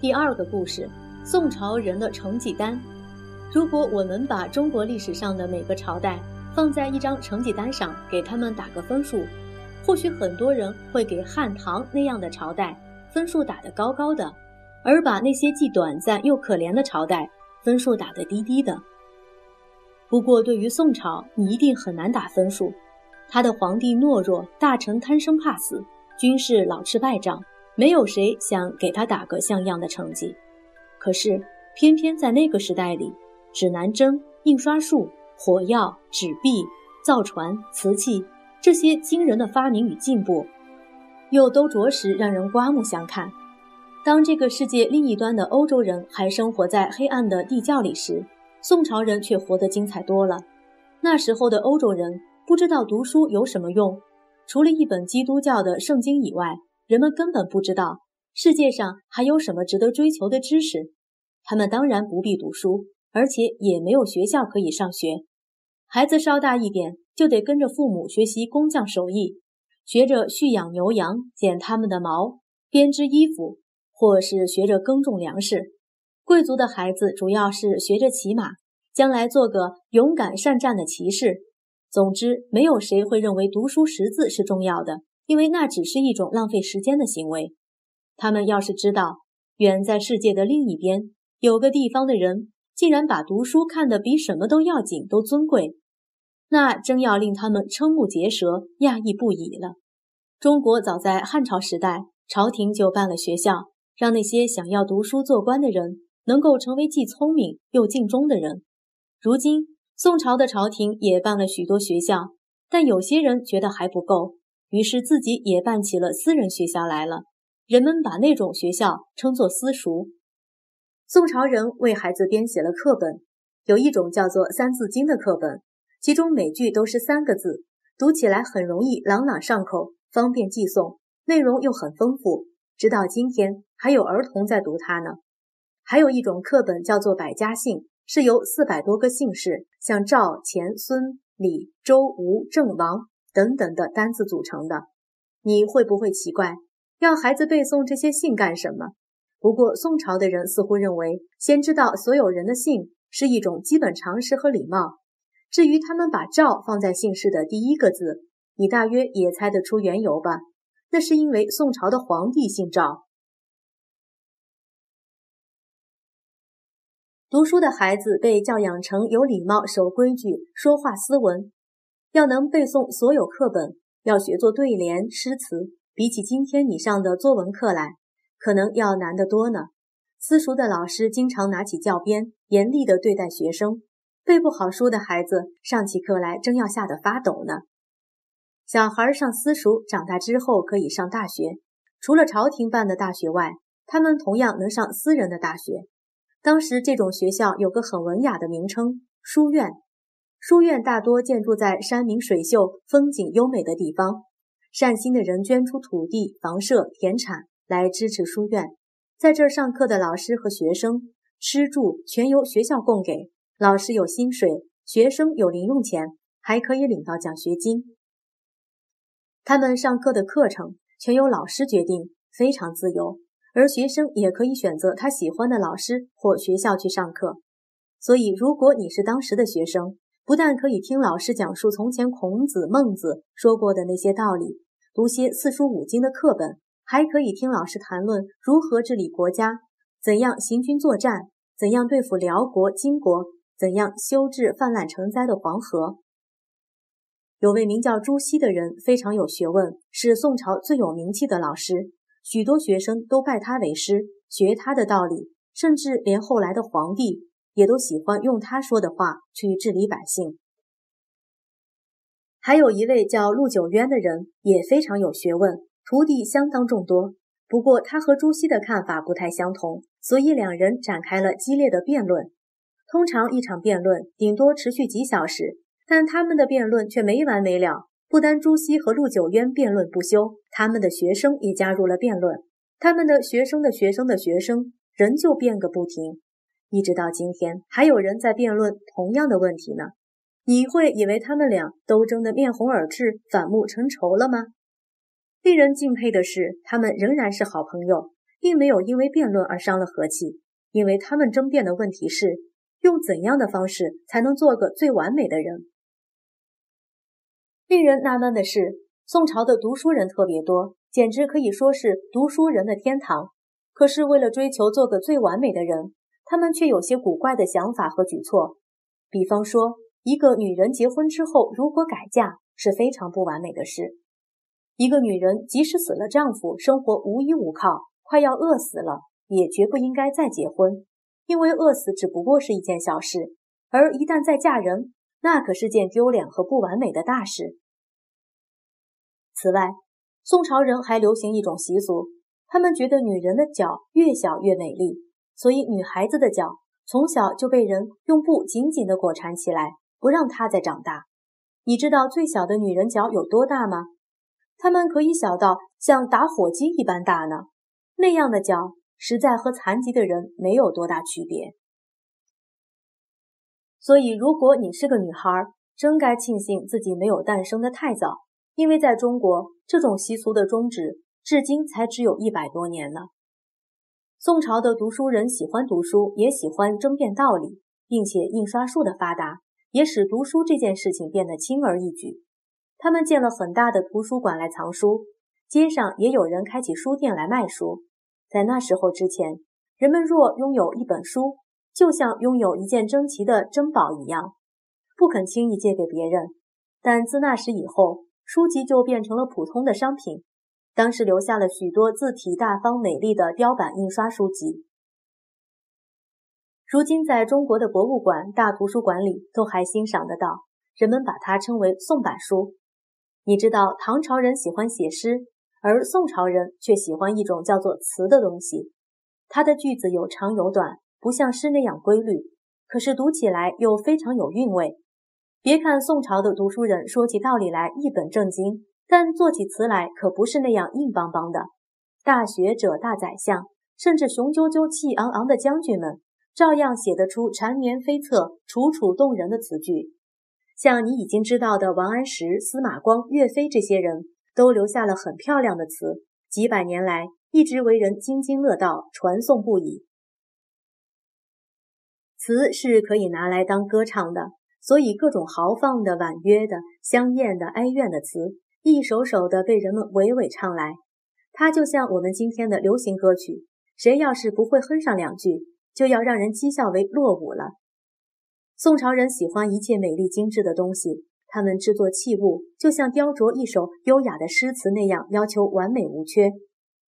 第二个故事：宋朝人的成绩单。如果我们把中国历史上的每个朝代放在一张成绩单上，给他们打个分数，或许很多人会给汉唐那样的朝代分数打得高高的，而把那些既短暂又可怜的朝代分数打得低低的。不过，对于宋朝，你一定很难打分数。他的皇帝懦弱，大臣贪生怕死，军事老吃败仗。没有谁想给他打个像样的成绩，可是偏偏在那个时代里，指南针、印刷术、火药、纸币、造船、瓷器这些惊人的发明与进步，又都着实让人刮目相看。当这个世界另一端的欧洲人还生活在黑暗的地窖里时，宋朝人却活得精彩多了。那时候的欧洲人不知道读书有什么用，除了一本基督教的圣经以外。人们根本不知道世界上还有什么值得追求的知识，他们当然不必读书，而且也没有学校可以上学。孩子稍大一点，就得跟着父母学习工匠手艺，学着蓄养牛羊，剪它们的毛，编织衣服，或是学着耕种粮食。贵族的孩子主要是学着骑马，将来做个勇敢善战的骑士。总之，没有谁会认为读书识字是重要的。因为那只是一种浪费时间的行为。他们要是知道，远在世界的另一边有个地方的人竟然把读书看得比什么都要紧、都尊贵，那真要令他们瞠目结舌、讶异不已了。中国早在汉朝时代，朝廷就办了学校，让那些想要读书做官的人能够成为既聪明又尽忠的人。如今，宋朝的朝廷也办了许多学校，但有些人觉得还不够。于是自己也办起了私人学校来了，人们把那种学校称作私塾。宋朝人为孩子编写了课本，有一种叫做《三字经》的课本，其中每句都是三个字，读起来很容易朗朗上口，方便记诵，内容又很丰富。直到今天，还有儿童在读它呢。还有一种课本叫做《百家姓》，是由四百多个姓氏，像赵、钱、孙、李、周、吴、郑、王。等等的单字组成的，你会不会奇怪，要孩子背诵这些姓干什么？不过宋朝的人似乎认为，先知道所有人的姓是一种基本常识和礼貌。至于他们把赵放在姓氏的第一个字，你大约也猜得出缘由吧？那是因为宋朝的皇帝姓赵。读书的孩子被教养成有礼貌、守规矩、说话斯文。要能背诵所有课本，要学做对联、诗词，比起今天你上的作文课来，可能要难得多呢。私塾的老师经常拿起教鞭，严厉地对待学生。背不好书的孩子上起课来，真要吓得发抖呢。小孩上私塾，长大之后可以上大学。除了朝廷办的大学外，他们同样能上私人的大学。当时这种学校有个很文雅的名称——书院。书院大多建筑在山明水秀、风景优美的地方，善心的人捐出土地、房舍、田产来支持书院。在这儿上课的老师和学生，吃住全由学校供给，老师有薪水，学生有零用钱，还可以领到奖学金。他们上课的课程全由老师决定，非常自由，而学生也可以选择他喜欢的老师或学校去上课。所以，如果你是当时的学生，不但可以听老师讲述从前孔子、孟子说过的那些道理，读些四书五经的课本，还可以听老师谈论如何治理国家，怎样行军作战，怎样对付辽国、金国，怎样修治泛滥成灾的黄河。有位名叫朱熹的人，非常有学问，是宋朝最有名气的老师，许多学生都拜他为师，学他的道理，甚至连后来的皇帝。也都喜欢用他说的话去治理百姓。还有一位叫陆九渊的人，也非常有学问，徒弟相当众多。不过他和朱熹的看法不太相同，所以两人展开了激烈的辩论。通常一场辩论顶多持续几小时，但他们的辩论却没完没了。不单朱熹和陆九渊辩论不休，他们的学生也加入了辩论，他们的学生的学生的学生仍旧辩个不停。一直到今天，还有人在辩论同样的问题呢。你会以为他们俩都争得面红耳赤、反目成仇了吗？令人敬佩的是，他们仍然是好朋友，并没有因为辩论而伤了和气，因为他们争辩的问题是用怎样的方式才能做个最完美的人。令人纳闷的是，宋朝的读书人特别多，简直可以说是读书人的天堂。可是为了追求做个最完美的人，他们却有些古怪的想法和举措。比方说，一个女人结婚之后如果改嫁是非常不完美的事。一个女人即使死了丈夫，生活无依无靠，快要饿死了，也绝不应该再结婚，因为饿死只不过是一件小事，而一旦再嫁人，那可是件丢脸和不完美的大事。此外，宋朝人还流行一种习俗，他们觉得女人的脚越小越美丽，所以女孩子的脚从小就被人用布紧紧地裹缠起来，不让她再长大。你知道最小的女人脚有多大吗？她们可以小到像打火机一般大呢，那样的脚实在和残疾的人没有多大区别。所以，如果你是个女孩，真该庆幸自己没有诞生的太早，因为在中国，这种习俗的终止至今才只有一百多年呢。宋朝的读书人喜欢读书，也喜欢争辩道理，并且印刷术的发达也使读书这件事情变得轻而易举。他们建了很大的图书馆来藏书，街上也有人开起书店来卖书。在那时候之前，人们若拥有一本书，就像拥有一件珍奇的珍宝一样，不肯轻易借给别人。但自那时以后，书籍就变成了普通的商品。当时留下了许多字体大方、美丽的雕版印刷书籍，如今在中国的博物馆、大图书馆里都还欣赏得到。人们把它称为宋版书。你知道唐朝人喜欢写诗，而宋朝人却喜欢一种叫做词的东西。它的句子有长有短，不像诗那样规律，可是读起来又非常有韵味。别看宋朝的读书人说起道理来一本正经，但做起词来可不是那样硬邦邦的。大学者、大宰相，甚至雄赳赳、气昂昂的将军们，照样写得出缠绵悱恻、楚楚动人的词句。像你已经知道的王安石、司马光、岳飞这些人都留下了很漂亮的词，几百年来一直为人津津乐道、传颂不已。词是可以拿来当歌唱的，所以各种豪放的、婉约的、香艳的、哀怨的词，一首首的被人们娓娓唱来。它就像我们今天的流行歌曲，谁要是不会哼上两句，就要让人讥笑为落伍了。宋朝人喜欢一切美丽精致的东西，他们制作器物就像雕琢一首优雅的诗词那样，要求完美无缺。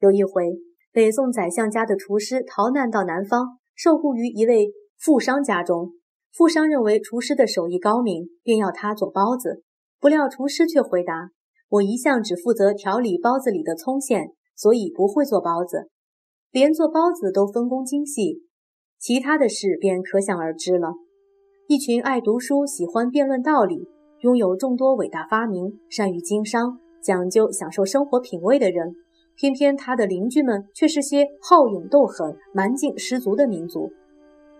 有一回，北宋宰相家的厨师逃难到南方，受雇于一位富商家中。富商认为厨师的手艺高明，便要他做包子。不料厨师却回答：“我一向只负责调理包子里的葱馅，所以不会做包子。连做包子都分工精细，其他的事便可想而知了。”一群爱读书、喜欢辩论道理、拥有众多伟大发明、善于经商、讲究享受生活品味的人，偏偏他的邻居们却是些好勇斗狠、蛮劲十足的民族。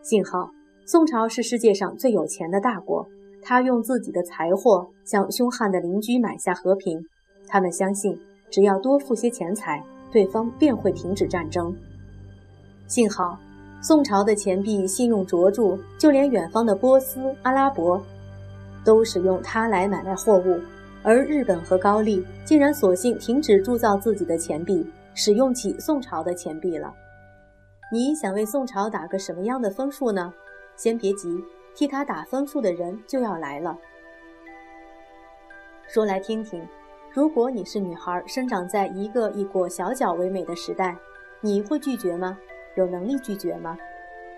幸好宋朝是世界上最有钱的大国，他用自己的财货向凶悍的邻居买下和平。他们相信，只要多付些钱财，对方便会停止战争。幸好。宋朝的钱币信用卓著，就连远方的波斯、阿拉伯都使用它来买卖货物，而日本和高丽竟然索性停止铸造自己的钱币，使用起宋朝的钱币了。你想为宋朝打个什么样的分数呢？先别急，替他打分数的人就要来了。说来听听，如果你是女孩，生长在一个以裹小脚为美的时代，你会拒绝吗？有能力拒绝吗？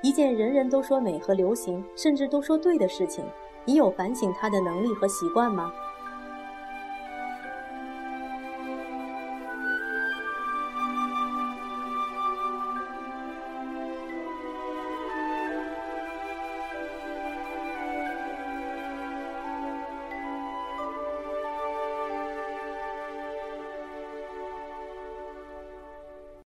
一件人人都说美和流行，甚至都说对的事情，你有反省它的能力和习惯吗？